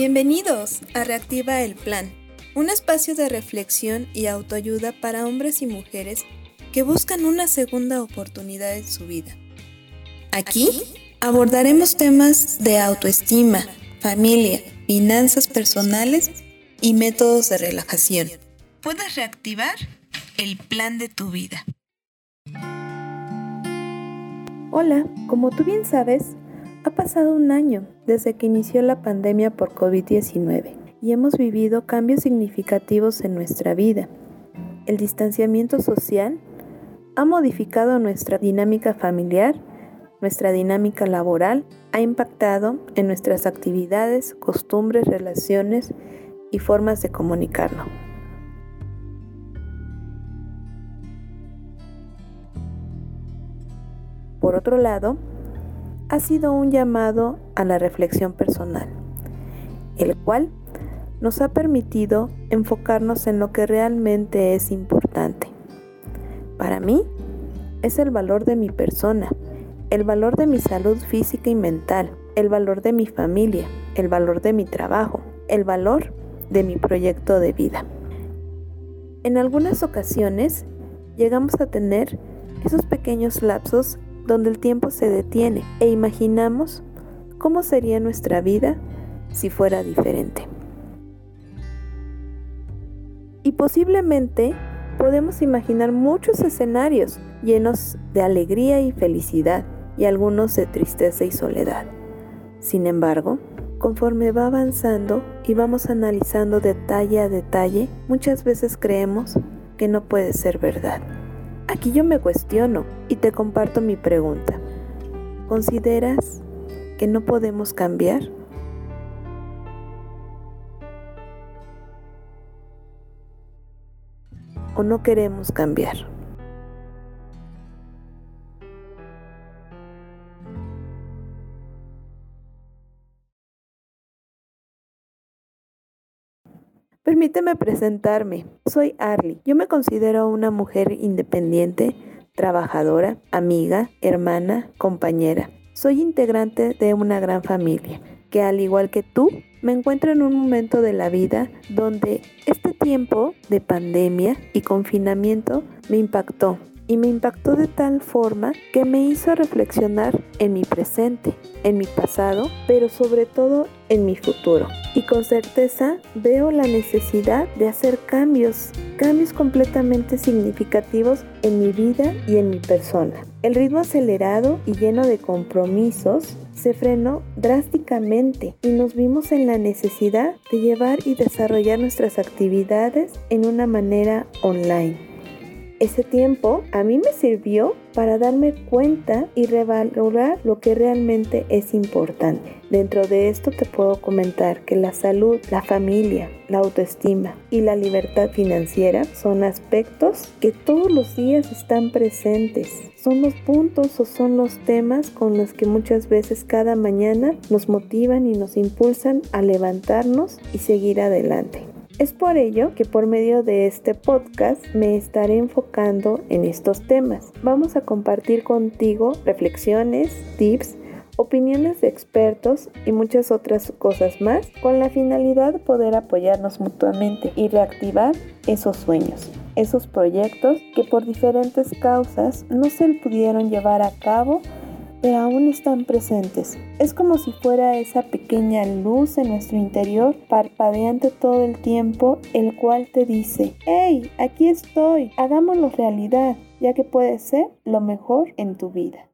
Bienvenidos a Reactiva el Plan, un espacio de reflexión y autoayuda para hombres y mujeres que buscan una segunda oportunidad en su vida. Aquí abordaremos temas de autoestima, familia, finanzas personales y métodos de relajación. Puedes reactivar el plan de tu vida. Hola, como tú bien sabes, ha pasado un año desde que inició la pandemia por COVID-19 y hemos vivido cambios significativos en nuestra vida. El distanciamiento social ha modificado nuestra dinámica familiar, nuestra dinámica laboral, ha impactado en nuestras actividades, costumbres, relaciones y formas de comunicarlo. Por otro lado, ha sido un llamado a la reflexión personal, el cual nos ha permitido enfocarnos en lo que realmente es importante. Para mí, es el valor de mi persona, el valor de mi salud física y mental, el valor de mi familia, el valor de mi trabajo, el valor de mi proyecto de vida. En algunas ocasiones llegamos a tener esos pequeños lapsos donde el tiempo se detiene e imaginamos cómo sería nuestra vida si fuera diferente. Y posiblemente podemos imaginar muchos escenarios llenos de alegría y felicidad y algunos de tristeza y soledad. Sin embargo, conforme va avanzando y vamos analizando detalle a detalle, muchas veces creemos que no puede ser verdad. Aquí yo me cuestiono y te comparto mi pregunta. ¿Consideras que no podemos cambiar? ¿O no queremos cambiar? Permíteme presentarme. Soy Arlie. Yo me considero una mujer independiente, trabajadora, amiga, hermana, compañera. Soy integrante de una gran familia que al igual que tú, me encuentro en un momento de la vida donde este tiempo de pandemia y confinamiento me impactó y me impactó de tal forma que me hizo reflexionar en mi presente, en mi pasado, pero sobre todo en mi futuro. Y con certeza veo la necesidad de hacer cambios, cambios completamente significativos en mi vida y en mi persona. El ritmo acelerado y lleno de compromisos se frenó drásticamente y nos vimos en la necesidad de llevar y desarrollar nuestras actividades en una manera online. Ese tiempo a mí me sirvió para darme cuenta y revalorar lo que realmente es importante. Dentro de esto te puedo comentar que la salud, la familia, la autoestima y la libertad financiera son aspectos que todos los días están presentes. Son los puntos o son los temas con los que muchas veces cada mañana nos motivan y nos impulsan a levantarnos y seguir adelante. Es por ello que por medio de este podcast me estaré enfocando en estos temas. Vamos a compartir contigo reflexiones, tips, opiniones de expertos y muchas otras cosas más con la finalidad de poder apoyarnos mutuamente y reactivar esos sueños, esos proyectos que por diferentes causas no se pudieron llevar a cabo pero aún están presentes. Es como si fuera esa pequeña luz en nuestro interior parpadeante todo el tiempo, el cual te dice, hey, aquí estoy, hagámoslo realidad, ya que puede ser lo mejor en tu vida.